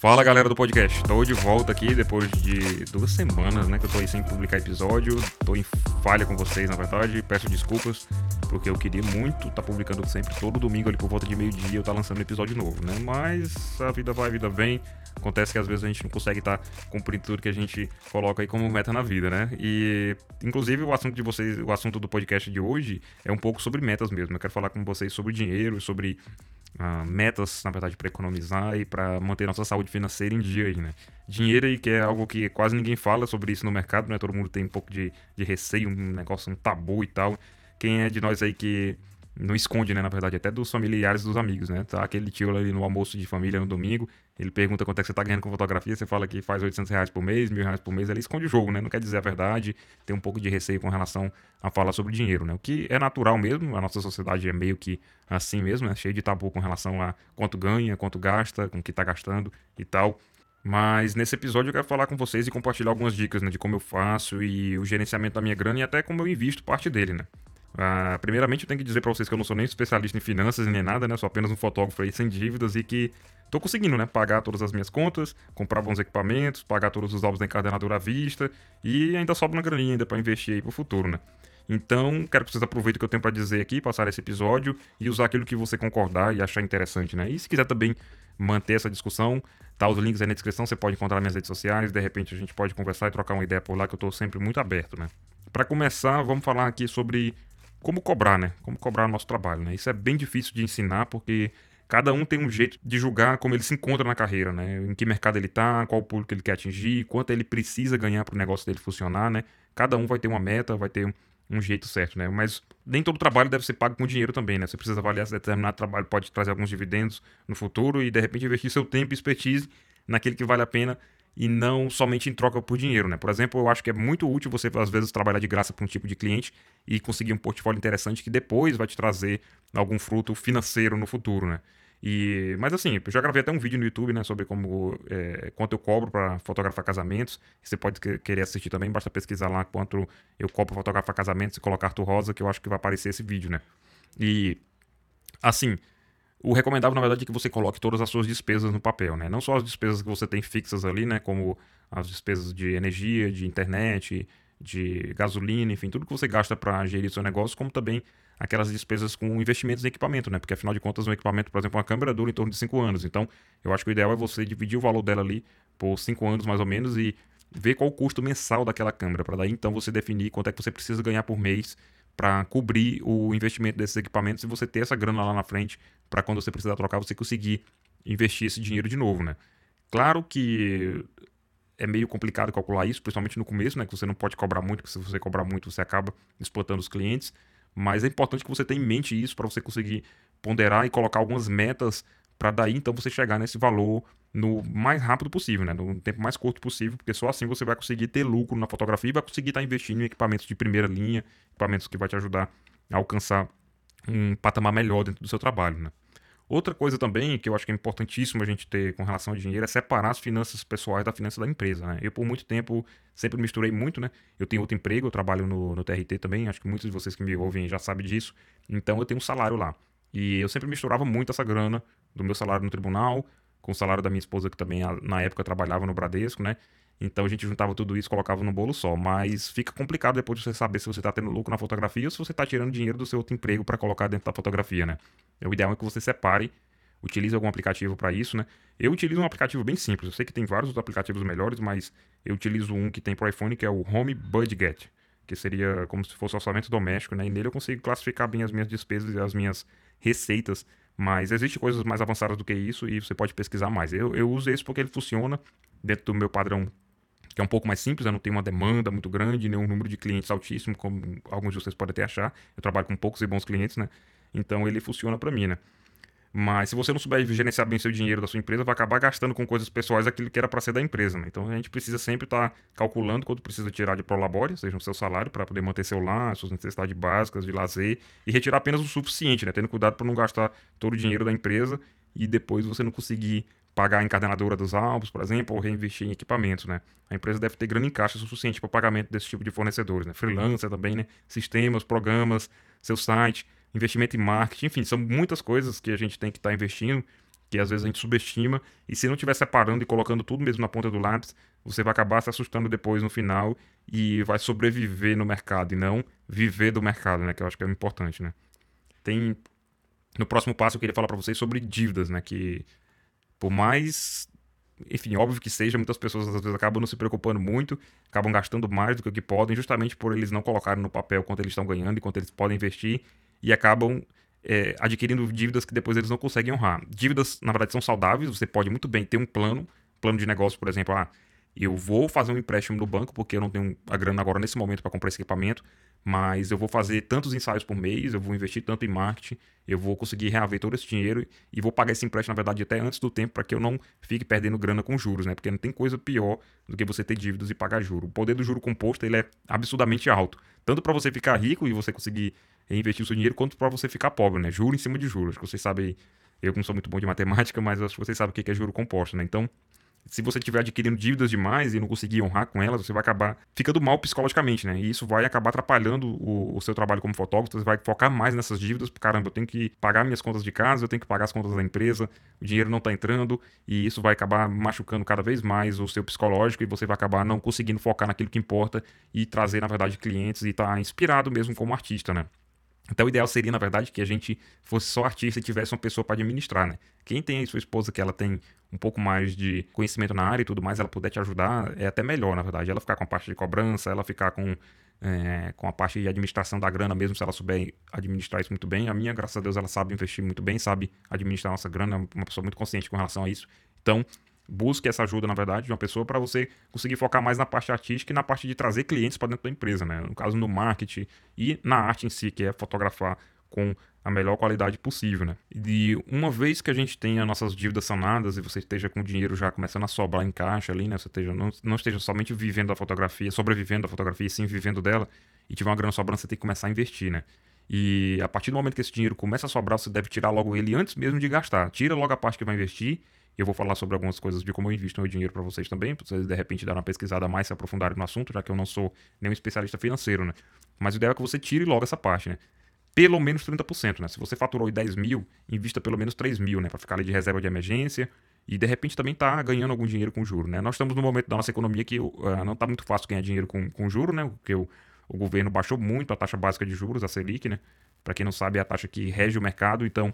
Fala galera do podcast, estou de volta aqui depois de duas semanas, né, que eu tô aí sem publicar episódio, tô em falha com vocês na verdade, peço desculpas, porque eu queria muito estar tá publicando sempre todo domingo ali por volta de meio-dia eu estar tá lançando um episódio novo, né, mas a vida vai, a vida vem, acontece que às vezes a gente não consegue estar tá cumprindo tudo que a gente coloca aí como meta na vida, né, e inclusive o assunto de vocês, o assunto do podcast de hoje é um pouco sobre metas mesmo, eu quero falar com vocês sobre dinheiro, sobre uh, metas, na verdade, para economizar e para manter nossa saúde financeira em dia né? Dinheiro aí que é algo que quase ninguém fala sobre isso no mercado, né? Todo mundo tem um pouco de, de receio, um negócio, um tabu e tal. Quem é de nós aí que não esconde, né, na verdade, até dos familiares dos amigos, né? Tá aquele tio ali no almoço de família no domingo, ele pergunta quanto é que você tá ganhando com fotografia, você fala que faz 800 reais por mês, mil reais por mês, ele esconde o jogo, né? Não quer dizer a verdade, tem um pouco de receio com relação a falar sobre dinheiro, né? O que é natural mesmo, a nossa sociedade é meio que assim mesmo, né? Cheio de tabu com relação a quanto ganha, quanto gasta, com o que tá gastando e tal. Mas nesse episódio eu quero falar com vocês e compartilhar algumas dicas né, de como eu faço e o gerenciamento da minha grana e até como eu invisto parte dele, né? Ah, primeiramente, eu tenho que dizer para vocês que eu não sou nem especialista em finanças nem nada, né? Sou apenas um fotógrafo aí sem dívidas e que tô conseguindo, né? Pagar todas as minhas contas, comprar bons equipamentos, pagar todos os álbuns da encadenadora à vista e ainda sobra uma graninha ainda para investir aí pro futuro, né? Então, quero que vocês aproveitem o que eu tenho para dizer aqui, passar esse episódio e usar aquilo que você concordar e achar interessante, né? E se quiser também manter essa discussão, tá os links aí na descrição, você pode encontrar minhas redes sociais, de repente a gente pode conversar e trocar uma ideia por lá, que eu tô sempre muito aberto, né? Para começar, vamos falar aqui sobre como cobrar, né? Como cobrar o nosso trabalho, né? Isso é bem difícil de ensinar porque cada um tem um jeito de julgar como ele se encontra na carreira, né? Em que mercado ele tá, qual público ele quer atingir, quanto ele precisa ganhar para o negócio dele funcionar, né? Cada um vai ter uma meta, vai ter um, um jeito certo, né? Mas nem todo trabalho deve ser pago com dinheiro também, né? Você precisa avaliar se determinado trabalho pode trazer alguns dividendos no futuro e de repente investir seu tempo e expertise naquele que vale a pena e não somente em troca por dinheiro, né? Por exemplo, eu acho que é muito útil você, às vezes, trabalhar de graça para um tipo de cliente e conseguir um portfólio interessante que depois vai te trazer algum fruto financeiro no futuro, né? E, mas assim, eu já gravei até um vídeo no YouTube, né, sobre como é, quanto eu cobro para fotografar casamentos. Você pode querer assistir também, basta pesquisar lá quanto eu cobro para fotografar casamentos e colocar Arthur Rosa, que eu acho que vai aparecer esse vídeo, né? E assim, o recomendável, na verdade, é que você coloque todas as suas despesas no papel, né? Não só as despesas que você tem fixas ali, né? Como as despesas de energia, de internet, de gasolina, enfim, tudo que você gasta para gerir seu negócio, como também aquelas despesas com investimentos em equipamento, né? Porque afinal de contas, um equipamento, por exemplo, uma câmera dura em torno de 5 anos. Então, eu acho que o ideal é você dividir o valor dela ali por 5 anos mais ou menos e ver qual o custo mensal daquela câmera, para daí então você definir quanto é que você precisa ganhar por mês para cobrir o investimento desses equipamentos e você ter essa grana lá na frente para quando você precisar trocar você conseguir investir esse dinheiro de novo, né? Claro que é meio complicado calcular isso, principalmente no começo, né? Que você não pode cobrar muito, porque se você cobrar muito você acaba explotando os clientes. Mas é importante que você tenha em mente isso para você conseguir ponderar e colocar algumas metas para daí então você chegar nesse valor no mais rápido possível, né? No tempo mais curto possível, porque só assim você vai conseguir ter lucro na fotografia e vai conseguir estar tá investindo em equipamentos de primeira linha, equipamentos que vai te ajudar a alcançar um patamar melhor dentro do seu trabalho, né? Outra coisa também que eu acho que é importantíssimo a gente ter com relação ao dinheiro é separar as finanças pessoais da finança da empresa. Né? Eu, por muito tempo, sempre misturei muito, né? Eu tenho outro emprego, eu trabalho no, no TRT também, acho que muitos de vocês que me ouvem já sabem disso. Então, eu tenho um salário lá. E eu sempre misturava muito essa grana do meu salário no tribunal, com o salário da minha esposa, que também na época trabalhava no Bradesco, né? Então a gente juntava tudo isso colocava no bolo só. Mas fica complicado depois de você saber se você está tendo lucro na fotografia ou se você está tirando dinheiro do seu outro emprego para colocar dentro da fotografia, né? O ideal é que você separe, utilize algum aplicativo para isso, né? Eu utilizo um aplicativo bem simples. Eu sei que tem vários aplicativos melhores, mas eu utilizo um que tem para iPhone, que é o Home Budget, que seria como se fosse orçamento doméstico, né? E nele eu consigo classificar bem as minhas despesas e as minhas receitas mas existem coisas mais avançadas do que isso e você pode pesquisar mais. Eu, eu uso esse porque ele funciona dentro do meu padrão, que é um pouco mais simples, eu não tenho uma demanda muito grande, nem um número de clientes altíssimo, como alguns de vocês podem até achar. Eu trabalho com poucos e bons clientes, né? Então ele funciona para mim, né? Mas se você não souber gerenciar bem seu dinheiro da sua empresa, vai acabar gastando com coisas pessoais aquilo que era para ser da empresa. Né? Então a gente precisa sempre estar tá calculando quanto precisa tirar de prolabore, seja o seu salário, para poder manter seu lar, suas necessidades básicas de lazer, e retirar apenas o suficiente, né? tendo cuidado para não gastar todo o dinheiro da empresa e depois você não conseguir pagar a encadenadora dos álbuns, por exemplo, ou reinvestir em equipamentos, né? A empresa deve ter grana em caixa suficiente para pagamento desse tipo de fornecedores, né? Freelancer também, né? Sistemas, programas, seu site investimento em marketing, enfim, são muitas coisas que a gente tem que estar tá investindo que às vezes a gente subestima, e se não estiver separando e colocando tudo mesmo na ponta do lápis, você vai acabar se assustando depois no final e vai sobreviver no mercado e não viver do mercado, né? Que eu acho que é importante, né? Tem no próximo passo eu queria falar para vocês sobre dívidas, né? Que por mais enfim, óbvio que seja, muitas pessoas às vezes acabam não se preocupando muito, acabam gastando mais do que o que podem, justamente por eles não colocarem no papel quanto eles estão ganhando e quanto eles podem investir, e acabam é, adquirindo dívidas que depois eles não conseguem honrar. Dívidas, na verdade, são saudáveis, você pode muito bem ter um plano, plano de negócio, por exemplo, ah, eu vou fazer um empréstimo no banco porque eu não tenho a grana agora nesse momento para comprar esse equipamento, mas eu vou fazer tantos ensaios por mês, eu vou investir tanto em marketing, eu vou conseguir reaver todo esse dinheiro e vou pagar esse empréstimo, na verdade, até antes do tempo para que eu não fique perdendo grana com juros, né? Porque não tem coisa pior do que você ter dívidas e pagar juros. O poder do juro composto ele é absurdamente alto, tanto para você ficar rico e você conseguir reinvestir o seu dinheiro, quanto para você ficar pobre, né? Juro em cima de juros. Acho que vocês sabem, eu não sou muito bom de matemática, mas acho que vocês sabem o que é juro composto, né? Então, se você estiver adquirindo dívidas demais e não conseguir honrar com elas, você vai acabar ficando mal psicologicamente, né? E isso vai acabar atrapalhando o, o seu trabalho como fotógrafo. Você vai focar mais nessas dívidas. Caramba, eu tenho que pagar minhas contas de casa, eu tenho que pagar as contas da empresa, o dinheiro não está entrando e isso vai acabar machucando cada vez mais o seu psicológico e você vai acabar não conseguindo focar naquilo que importa e trazer, na verdade, clientes e estar tá inspirado mesmo como artista, né? Então, o ideal seria, na verdade, que a gente fosse só artista e tivesse uma pessoa para administrar, né? Quem tem aí sua esposa que ela tem um pouco mais de conhecimento na área e tudo mais, ela puder te ajudar, é até melhor, na verdade. Ela ficar com a parte de cobrança, ela ficar com, é, com a parte de administração da grana, mesmo se ela souber administrar isso muito bem. A minha, graças a Deus, ela sabe investir muito bem, sabe administrar nossa grana, é uma pessoa muito consciente com relação a isso. Então, busque essa ajuda, na verdade, de uma pessoa para você conseguir focar mais na parte artística e na parte de trazer clientes para dentro da empresa, né? No caso, no marketing e na arte em si, que é fotografar com a melhor qualidade possível, né? E uma vez que a gente tenha nossas dívidas sanadas e você esteja com o dinheiro já começando a sobrar em caixa ali, né? Você esteja, não, não esteja somente vivendo da fotografia, sobrevivendo da fotografia, sim vivendo dela, e tiver uma grana sobrando, você tem que começar a investir, né? E a partir do momento que esse dinheiro começa a sobrar, você deve tirar logo ele antes mesmo de gastar. Tira logo a parte que vai investir eu vou falar sobre algumas coisas de como eu invisto meu dinheiro para vocês também, para vocês de repente darem uma pesquisada mais, se aprofundarem no assunto, já que eu não sou nenhum especialista financeiro, né? Mas o ideal é que você tire logo essa parte, né? Pelo menos 30%, né? Se você faturou 10 mil, invista pelo menos 3 mil, né? Para ficar ali de reserva de emergência e de repente também tá ganhando algum dinheiro com juro, né? Nós estamos no momento da nossa economia que uh, não tá muito fácil ganhar dinheiro com, com juro, né? Porque o, o governo baixou muito a taxa básica de juros, a Selic, né? Para quem não sabe, é a taxa que rege o mercado, então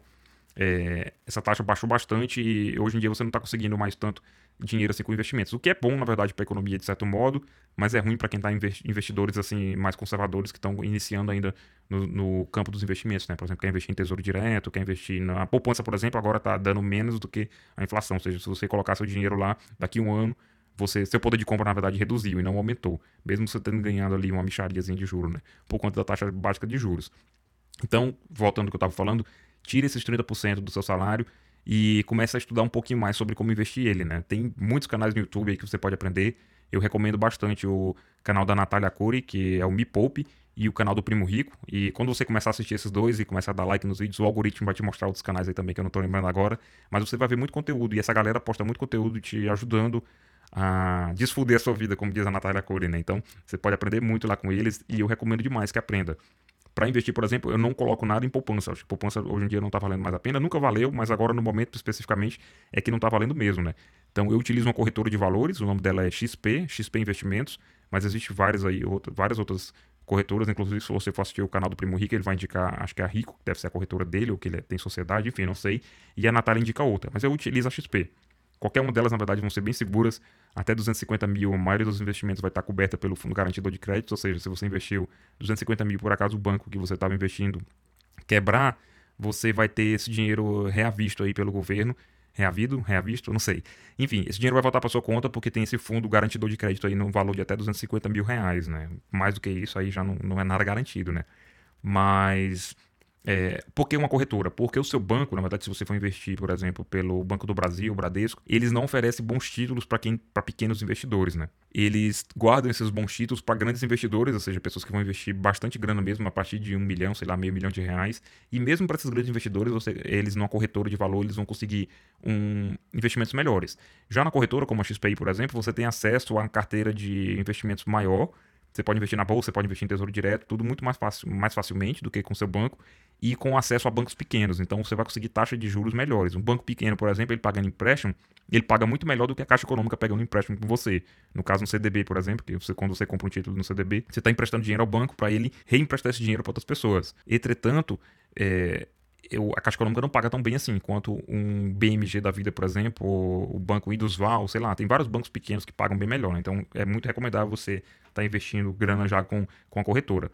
é, essa taxa baixou bastante e hoje em dia você não está conseguindo mais tanto dinheiro assim com investimentos. O que é bom, na verdade, para a economia de certo modo, mas é ruim para quem está investidores assim mais conservadores que estão iniciando ainda no, no, campo dos investimentos, né? Por exemplo, quer investir em tesouro direto, quer investir na poupança, por exemplo, agora está dando menos do que a inflação. Ou seja, se você colocar seu dinheiro lá daqui a um ano, você, seu poder de compra, na verdade, reduziu e não aumentou, mesmo você tendo ganhado ali uma michariazinha de juros, né? Por conta da taxa básica de juros. Então, voltando ao que eu estava falando, tire esses 30% do seu salário e comece a estudar um pouquinho mais sobre como investir ele, né? Tem muitos canais no YouTube aí que você pode aprender. Eu recomendo bastante o canal da Natália Cury, que é o Me Poupe, e o canal do Primo Rico. E quando você começar a assistir esses dois e começar a dar like nos vídeos, o algoritmo vai te mostrar outros canais aí também que eu não tô lembrando agora. Mas você vai ver muito conteúdo e essa galera posta muito conteúdo te ajudando a desfuder a sua vida, como diz a Natália Cury, né? Então você pode aprender muito lá com eles e eu recomendo demais que aprenda para investir, por exemplo, eu não coloco nada em poupança. Acho que poupança hoje em dia não está valendo mais a pena. Nunca valeu, mas agora no momento especificamente é que não está valendo mesmo, né? Então eu utilizo uma corretora de valores, o nome dela é XP, XP Investimentos, mas existe várias aí, outra, várias outras corretoras, inclusive se você for assistir o canal do Primo Rico, ele vai indicar, acho que é a Rico, deve ser a corretora dele, ou que ele tem sociedade, enfim, não sei. E a Natália indica outra, mas eu utilizo a XP. Qualquer uma delas, na verdade, vão ser bem seguras. Até 250 mil, a maioria dos investimentos vai estar coberta pelo fundo garantidor de crédito. Ou seja, se você investiu 250 mil, por acaso o banco que você estava investindo quebrar, você vai ter esse dinheiro reavisto aí pelo governo. Reavido? Reavisto? Não sei. Enfim, esse dinheiro vai voltar para sua conta porque tem esse fundo garantidor de crédito aí no valor de até 250 mil reais, né? Mais do que isso aí já não, não é nada garantido, né? Mas é, por que uma corretora? Porque o seu banco, na verdade, se você for investir, por exemplo, pelo Banco do Brasil, o Bradesco, eles não oferecem bons títulos para quem, para pequenos investidores, né? Eles guardam esses bons títulos para grandes investidores, ou seja, pessoas que vão investir bastante grana mesmo, a partir de um milhão, sei lá, meio milhão de reais. E mesmo para esses grandes investidores, você, eles numa corretora de valor, eles vão conseguir um, investimentos melhores. Já na corretora, como a XPI, por exemplo, você tem acesso a uma carteira de investimentos maior Você pode investir na bolsa, você pode investir em tesouro direto, tudo muito mais, fácil, mais facilmente do que com seu banco e com acesso a bancos pequenos. Então você vai conseguir taxa de juros melhores. Um banco pequeno, por exemplo, ele pagando empréstimo, ele paga muito melhor do que a Caixa Econômica pegando empréstimo com você. No caso, no CDB, por exemplo, que você, quando você compra um título no CDB, você está emprestando dinheiro ao banco para ele reemprestar esse dinheiro para outras pessoas. Entretanto, é, eu, a Caixa Econômica não paga tão bem assim quanto um BMG da vida, por exemplo, ou o Banco Indusval, sei lá, tem vários bancos pequenos que pagam bem melhor. Né? Então é muito recomendável você estar tá investindo grana já com, com a corretora.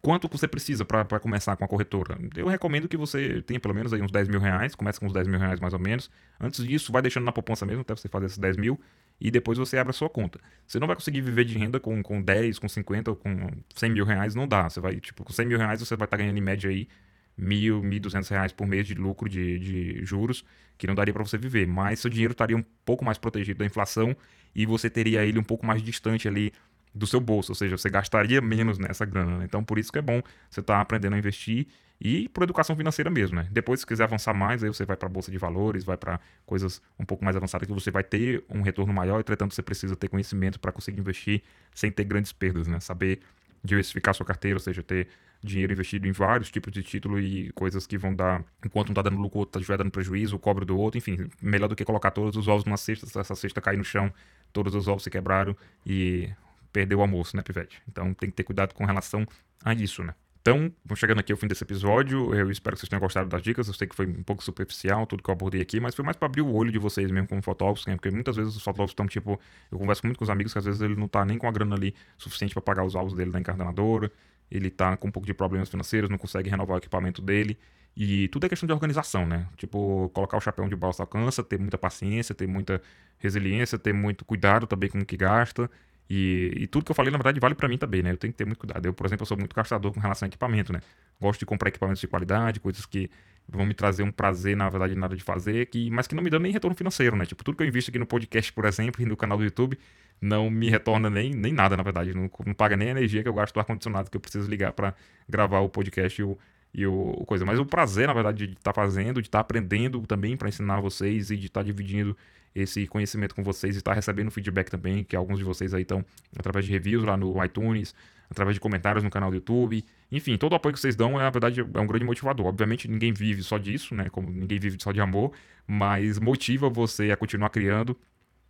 Quanto você precisa para começar com a corretora? Eu recomendo que você tenha pelo menos aí uns 10 mil reais, comece com uns 10 mil reais mais ou menos. Antes disso, vai deixando na poupança mesmo, até você fazer esses 10 mil, e depois você abre a sua conta. Você não vai conseguir viver de renda com, com 10, com 50, com 100 mil reais, não dá. Você vai, tipo, com 100 mil reais você vai estar tá ganhando em média aí mil, mil duzentos reais por mês de lucro de, de juros, que não daria para você viver. Mas seu dinheiro estaria um pouco mais protegido da inflação e você teria ele um pouco mais distante ali do seu bolso, ou seja, você gastaria menos nessa grana. Né? Então, por isso que é bom você estar tá aprendendo a investir e por educação financeira mesmo, né? Depois, se quiser avançar mais, aí você vai para a bolsa de valores, vai para coisas um pouco mais avançadas que você vai ter um retorno maior. Entretanto, você precisa ter conhecimento para conseguir investir sem ter grandes perdas, né? Saber diversificar sua carteira, ou seja, ter dinheiro investido em vários tipos de título e coisas que vão dar, enquanto um tá dando lucro, outro estiver dando prejuízo, o cobre do outro, enfim, melhor do que colocar todos os ovos numa cesta, se essa cesta cair no chão, todos os ovos se quebraram e perdeu o almoço, né, Pivete? Então tem que ter cuidado com relação a isso, né? Então, chegando aqui ao fim desse episódio. Eu espero que vocês tenham gostado das dicas. Eu sei que foi um pouco superficial tudo que eu abordei aqui, mas foi mais para abrir o olho de vocês mesmo como fotógrafos, né? porque muitas vezes os fotógrafos estão tipo. Eu converso muito com os amigos que às vezes ele não tá nem com a grana ali suficiente para pagar os alvos dele da encardenadora, ele tá com um pouco de problemas financeiros, não consegue renovar o equipamento dele. E tudo é questão de organização, né? Tipo, colocar o chapéu de balsa alcança, ter muita paciência, ter muita resiliência, ter muito cuidado também com o que gasta e, e, tudo que eu falei, na verdade, vale para mim também, né? Eu tenho que ter muito cuidado. Eu, por exemplo, eu sou muito gastador com relação a equipamento, né? Gosto de comprar equipamentos de qualidade, coisas que vão me trazer um prazer, na verdade, nada de fazer, que, mas que não me dão nem retorno financeiro, né? Tipo, tudo que eu invisto aqui no podcast, por exemplo, e no canal do YouTube, não me retorna nem, nem nada, na verdade. Não, não paga nem a energia que eu gasto do ar-condicionado que eu preciso ligar para gravar o podcast e o, e o coisa. Mas o prazer, na verdade, de estar tá fazendo, de estar tá aprendendo também para ensinar vocês e de estar tá dividindo esse conhecimento com vocês e estar tá recebendo feedback também, que alguns de vocês aí estão através de reviews lá no iTunes, através de comentários no canal do YouTube. Enfim, todo o apoio que vocês dão, é, na verdade, é um grande motivador. Obviamente, ninguém vive só disso, né? Como ninguém vive só de amor, mas motiva você a continuar criando.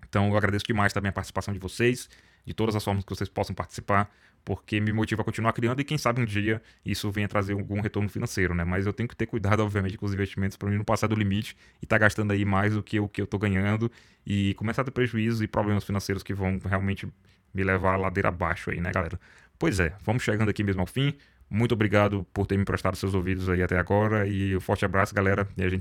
Então, eu agradeço demais também a participação de vocês, de todas as formas que vocês possam participar porque me motiva a continuar criando e quem sabe um dia isso venha trazer algum retorno financeiro, né? Mas eu tenho que ter cuidado, obviamente, com os investimentos para mim não passar do limite e estar tá gastando aí mais do que o que eu estou ganhando e começar a ter prejuízos e problemas financeiros que vão realmente me levar a ladeira abaixo aí, né, galera? Pois é, vamos chegando aqui mesmo ao fim. Muito obrigado por ter me prestado seus ouvidos aí até agora e um forte abraço, galera, e a gente